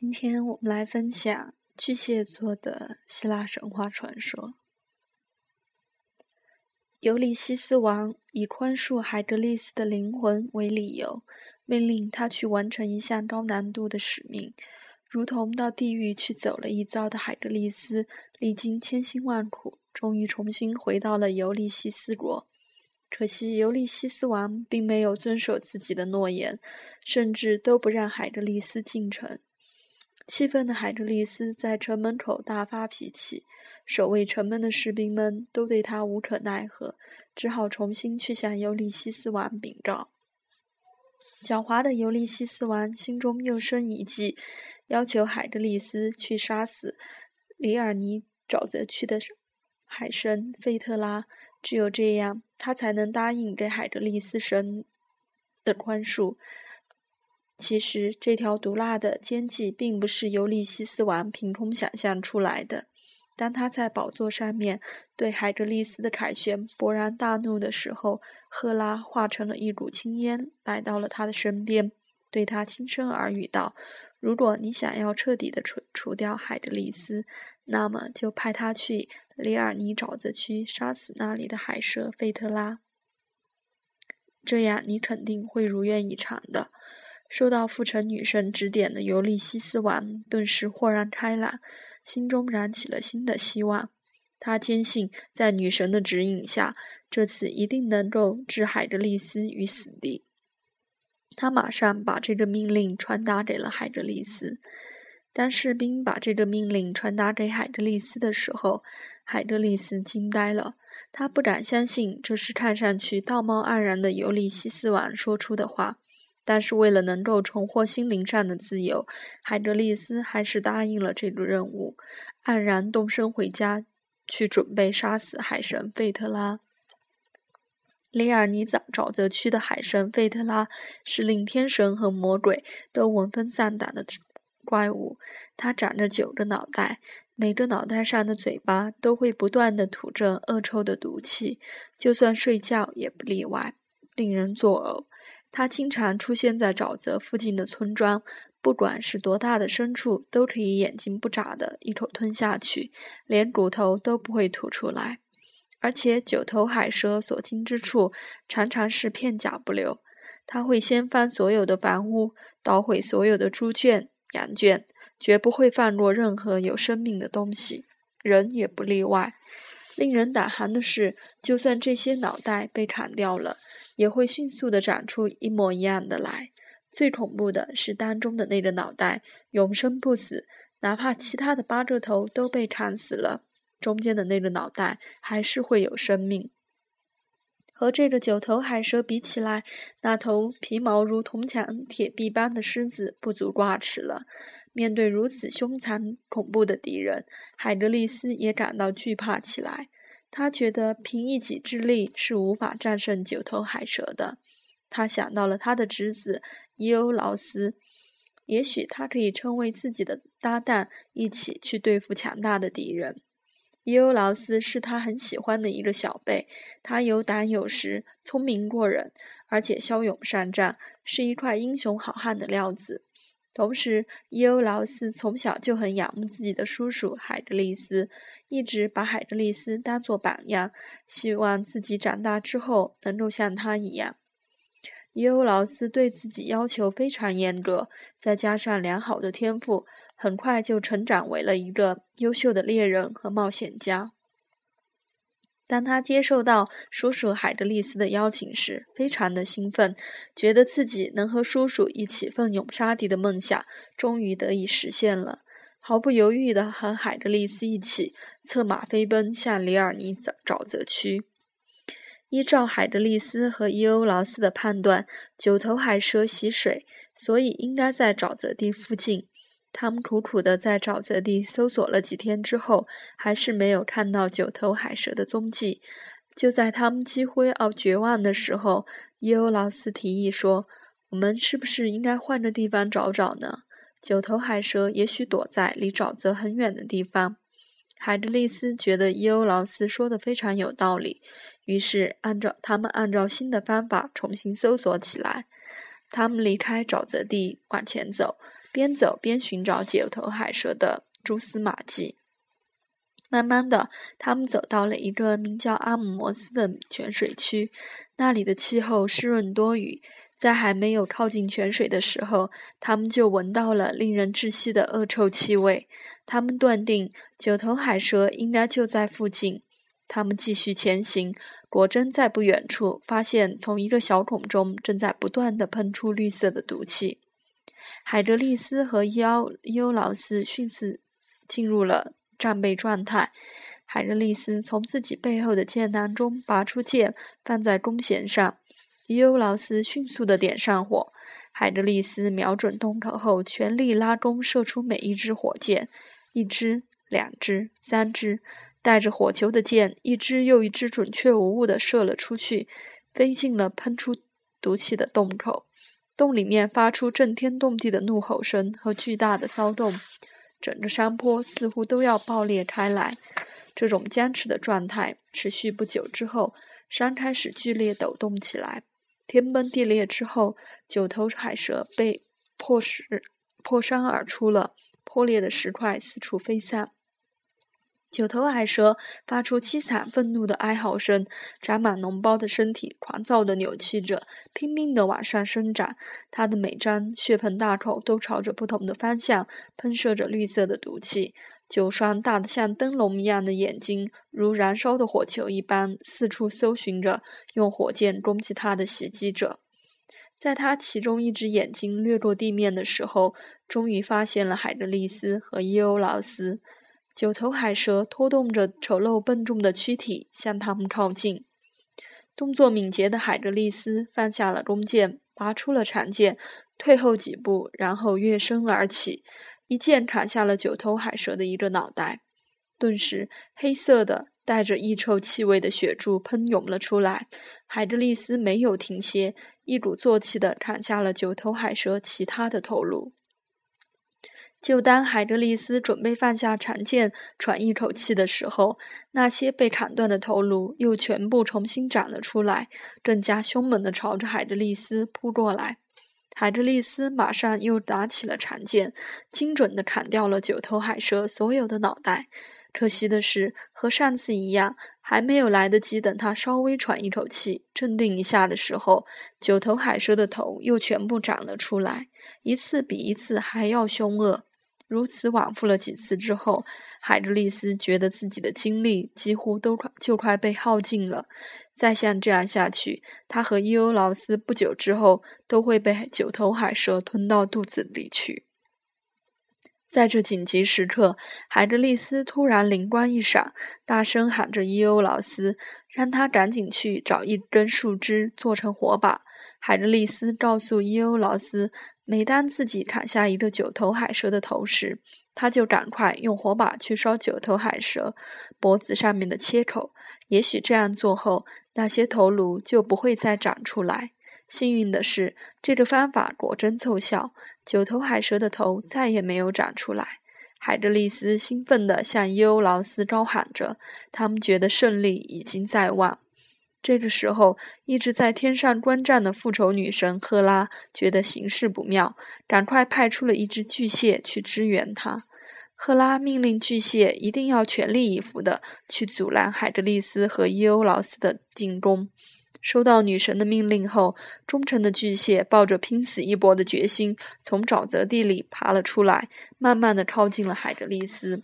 今天我们来分享巨蟹座的希腊神话传说。尤利西斯王以宽恕海格利斯的灵魂为理由，命令他去完成一项高难度的使命，如同到地狱去走了一遭的海格利斯，历经千辛万苦，终于重新回到了尤利西斯国。可惜尤利西斯王并没有遵守自己的诺言，甚至都不让海格利斯进城。气愤的海德利斯在城门口大发脾气，守卫城门的士兵们都对他无可奈何，只好重新去向尤利西斯王禀告。狡猾的尤利西斯王心中又生一计，要求海德利斯去杀死里尔尼沼泽区的海神费特拉，只有这样，他才能答应给海德利斯神的宽恕。其实，这条毒辣的奸计并不是尤利西斯王凭空想象出来的。当他在宝座上面对海格利斯的凯旋勃然大怒的时候，赫拉化成了一股青烟，来到了他的身边，对他轻声耳语道：“如果你想要彻底的除除掉海格利斯，那么就派他去里尔尼沼泽区杀死那里的海蛇费特拉。这样，你肯定会如愿以偿的。”受到父神女神指点的尤利西斯王顿时豁然开朗，心中燃起了新的希望。他坚信，在女神的指引下，这次一定能够置海德利斯于死地。他马上把这个命令传达给了海德利斯。当士兵把这个命令传达给海德利斯的时候，海德利斯惊呆了。他不敢相信这是看上去道貌岸然的尤利西斯王说出的话。但是为了能够重获心灵上的自由，海德利斯还是答应了这个任务，黯然动身回家，去准备杀死海神费特拉。里尔尼沼沼泽区的海神费特拉是令天神和魔鬼都闻风丧胆的怪物，它长着九个脑袋，每个脑袋上的嘴巴都会不断的吐着恶臭的毒气，就算睡觉也不例外，令人作呕。它经常出现在沼泽附近的村庄，不管是多大的牲畜，都可以眼睛不眨的一口吞下去，连骨头都不会吐出来。而且九头海蛇所经之处，常常是片甲不留。它会掀翻所有的房屋，捣毁所有的猪圈、羊圈，绝不会放过任何有生命的东西，人也不例外。令人胆寒的是，就算这些脑袋被砍掉了，也会迅速的长出一模一样的来。最恐怖的是，当中的那个脑袋永生不死，哪怕其他的八个头都被砍死了，中间的那个脑袋还是会有生命。和这个九头海蛇比起来，那头皮毛如铜墙铁壁般的狮子不足挂齿了。面对如此凶残恐怖的敌人，海格力斯也感到惧怕起来。他觉得凭一己之力是无法战胜九头海蛇的。他想到了他的侄子伊欧劳斯，也许他可以成为自己的搭档，一起去对付强大的敌人。伊欧劳斯是他很喜欢的一个小辈，他有胆有识，聪明过人，而且骁勇善战，是一块英雄好汉的料子。同时，伊欧劳斯从小就很仰慕自己的叔叔海德利斯，一直把海德利斯当作榜样，希望自己长大之后能够像他一样。伊欧劳斯对自己要求非常严格，再加上良好的天赋，很快就成长为了一个优秀的猎人和冒险家。当他接受到叔叔海德利斯的邀请时，非常的兴奋，觉得自己能和叔叔一起奋勇杀敌的梦想终于得以实现了，毫不犹豫地和海德利斯一起策马飞奔向里尔尼沼沼泽区。依照海德利斯和伊欧劳斯的判断，九头海蛇喜水，所以应该在沼泽地附近。他们苦苦地在沼泽地搜索了几天之后，还是没有看到九头海蛇的踪迹。就在他们几乎要绝望的时候，伊欧劳斯提议说：“我们是不是应该换个地方找找呢？九头海蛇也许躲在离沼泽很远的地方。”海德利斯觉得伊欧劳斯说的非常有道理，于是按照他们按照新的方法重新搜索起来。他们离开沼泽地往前走。边走边寻找九头海蛇的蛛丝马迹。慢慢的，他们走到了一个名叫阿姆摩斯的泉水区，那里的气候湿润多雨。在还没有靠近泉水的时候，他们就闻到了令人窒息的恶臭气味。他们断定九头海蛇应该就在附近。他们继续前行，果真在不远处发现从一个小孔中正在不断地喷出绿色的毒气。海德利斯和伊奥伊欧劳斯迅速进入了战备状态。海德利斯从自己背后的剑囊中拔出剑，放在弓弦上。伊欧劳斯迅速地点上火，海德利斯瞄准洞口后，全力拉弓，射出每一支火箭，一支、两支、三支，带着火球的箭，一支又一支准确无误地射了出去，飞进了喷出毒气的洞口。洞里面发出震天动地的怒吼声和巨大的骚动，整个山坡似乎都要爆裂开来。这种僵持的状态持续不久之后，山开始剧烈抖动起来。天崩地裂之后，九头海蛇被破石破山而出了，破裂的石块四处飞散。九头海蛇发出凄惨愤怒的哀嚎声，长满脓包的身体狂躁地扭曲着，拼命地往上伸展。它的每张血盆大口都朝着不同的方向喷射着绿色的毒气。九双大得像灯笼一样的眼睛，如燃烧的火球一般，四处搜寻着用火箭攻击它的袭击者。在他其中一只眼睛掠过地面的时候，终于发现了海德利斯和伊欧劳斯。九头海蛇拖动着丑陋笨重的躯体向他们靠近。动作敏捷的海德利斯放下了弓箭，拔出了长剑，退后几步，然后跃身而起。一剑砍下了九头海蛇的一个脑袋，顿时黑色的、带着异臭气味的血柱喷涌了出来。海德利斯没有停歇，一鼓作气地砍下了九头海蛇其他的头颅。就当海德利斯准备放下长剑喘一口气的时候，那些被砍断的头颅又全部重新长了出来，更加凶猛地朝着海德利斯扑过来。海德利斯马上又拿起了长剑，精准地砍掉了九头海蛇所有的脑袋。可惜的是，和上次一样，还没有来得及等他稍微喘一口气、镇定一下的时候，九头海蛇的头又全部长了出来，一次比一次还要凶恶。如此往复了几次之后，海德利斯觉得自己的精力几乎都快就快被耗尽了。再像这样下去，他和伊欧劳斯不久之后都会被九头海蛇吞到肚子里去。在这紧急时刻，海德利斯突然灵光一闪，大声喊着伊欧劳斯，让他赶紧去找一根树枝做成火把。海德利斯告诉伊欧劳斯。每当自己砍下一个九头海蛇的头时，他就赶快用火把去烧九头海蛇脖子上面的切口。也许这样做后，那些头颅就不会再长出来。幸运的是，这个方法果真奏效，九头海蛇的头再也没有长出来。海德利斯兴奋地向伊欧劳斯高喊着，他们觉得胜利已经在望。这个时候，一直在天上观战的复仇女神赫拉觉得形势不妙，赶快派出了一只巨蟹去支援她。赫拉命令巨蟹一定要全力以赴地去阻拦海德利斯和伊欧劳斯的进攻。收到女神的命令后，忠诚的巨蟹抱着拼死一搏的决心，从沼泽地里爬了出来，慢慢地靠近了海格利斯。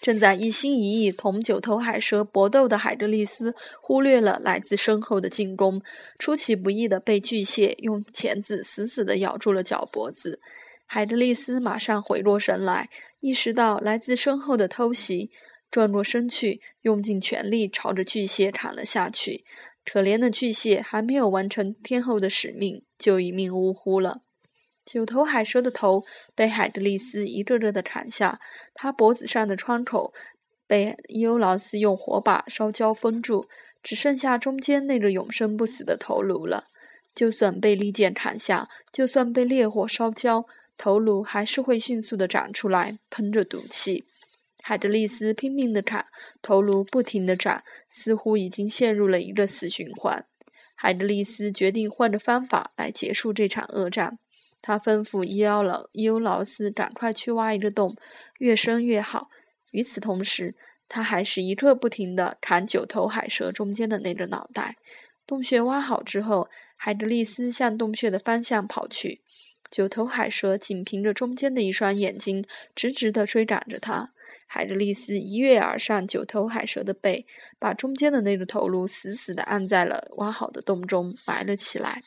正在一心一意同九头海蛇搏斗的海格利斯，忽略了来自身后的进攻，出其不意地被巨蟹用钳子死死地咬住了脚脖子。海格利斯马上回过神来，意识到来自身后的偷袭，转过身去，用尽全力朝着巨蟹砍了下去。可怜的巨蟹还没有完成天后的使命，就一命呜呼了。九头海蛇的头被海格力斯一个个的砍下，他脖子上的创口被伊欧劳斯用火把烧焦封住，只剩下中间那个永生不死的头颅了。就算被利剑砍下，就算被烈火烧焦，头颅还是会迅速的长出来，喷着毒气。海德利斯拼命的砍，头颅不停的长，似乎已经陷入了一个死循环。海德利斯决定换个方法来结束这场恶战。他吩咐伊奥劳伊欧劳斯赶快去挖一个洞，越深越好。与此同时，他还是一刻不停地砍九头海蛇中间的那个脑袋。洞穴挖好之后，海德利斯向洞穴的方向跑去。九头海蛇仅凭着中间的一双眼睛，直直地追赶着他。海德利斯一跃而上九头海蛇的背，把中间的那个头颅死死地按在了挖好的洞中，埋了起来。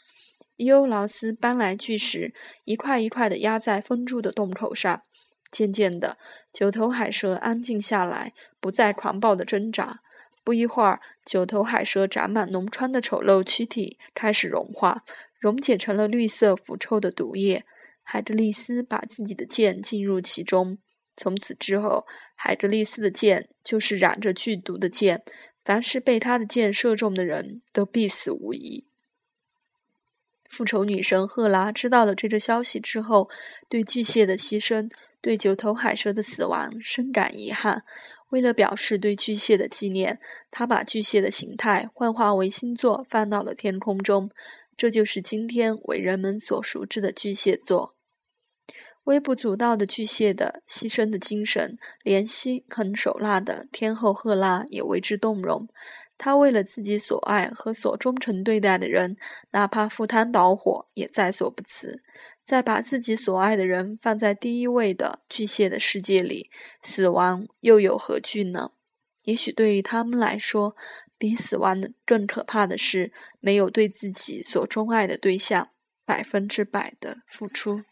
伊欧劳斯搬来巨石，一块一块地压在封住的洞口上。渐渐的，九头海蛇安静下来，不再狂暴地挣扎。不一会儿，九头海蛇长满脓疮的丑陋躯体开始融化，溶解成了绿色腐臭的毒液。海德利斯把自己的剑进入其中。从此之后，海格力斯的剑就是染着剧毒的剑，凡是被他的箭射中的人都必死无疑。复仇女神赫拉知道了这个消息之后，对巨蟹的牺牲、对九头海蛇的死亡深感遗憾。为了表示对巨蟹的纪念，她把巨蟹的形态幻化为星座，放到了天空中。这就是今天为人们所熟知的巨蟹座。微不足道的巨蟹的牺牲的精神，连心狠手辣的天后赫拉也为之动容。他为了自己所爱和所忠诚对待的人，哪怕赴汤蹈火也在所不辞。在把自己所爱的人放在第一位的巨蟹的世界里，死亡又有何惧呢？也许对于他们来说，比死亡更可怕的是没有对自己所钟爱的对象百分之百的付出。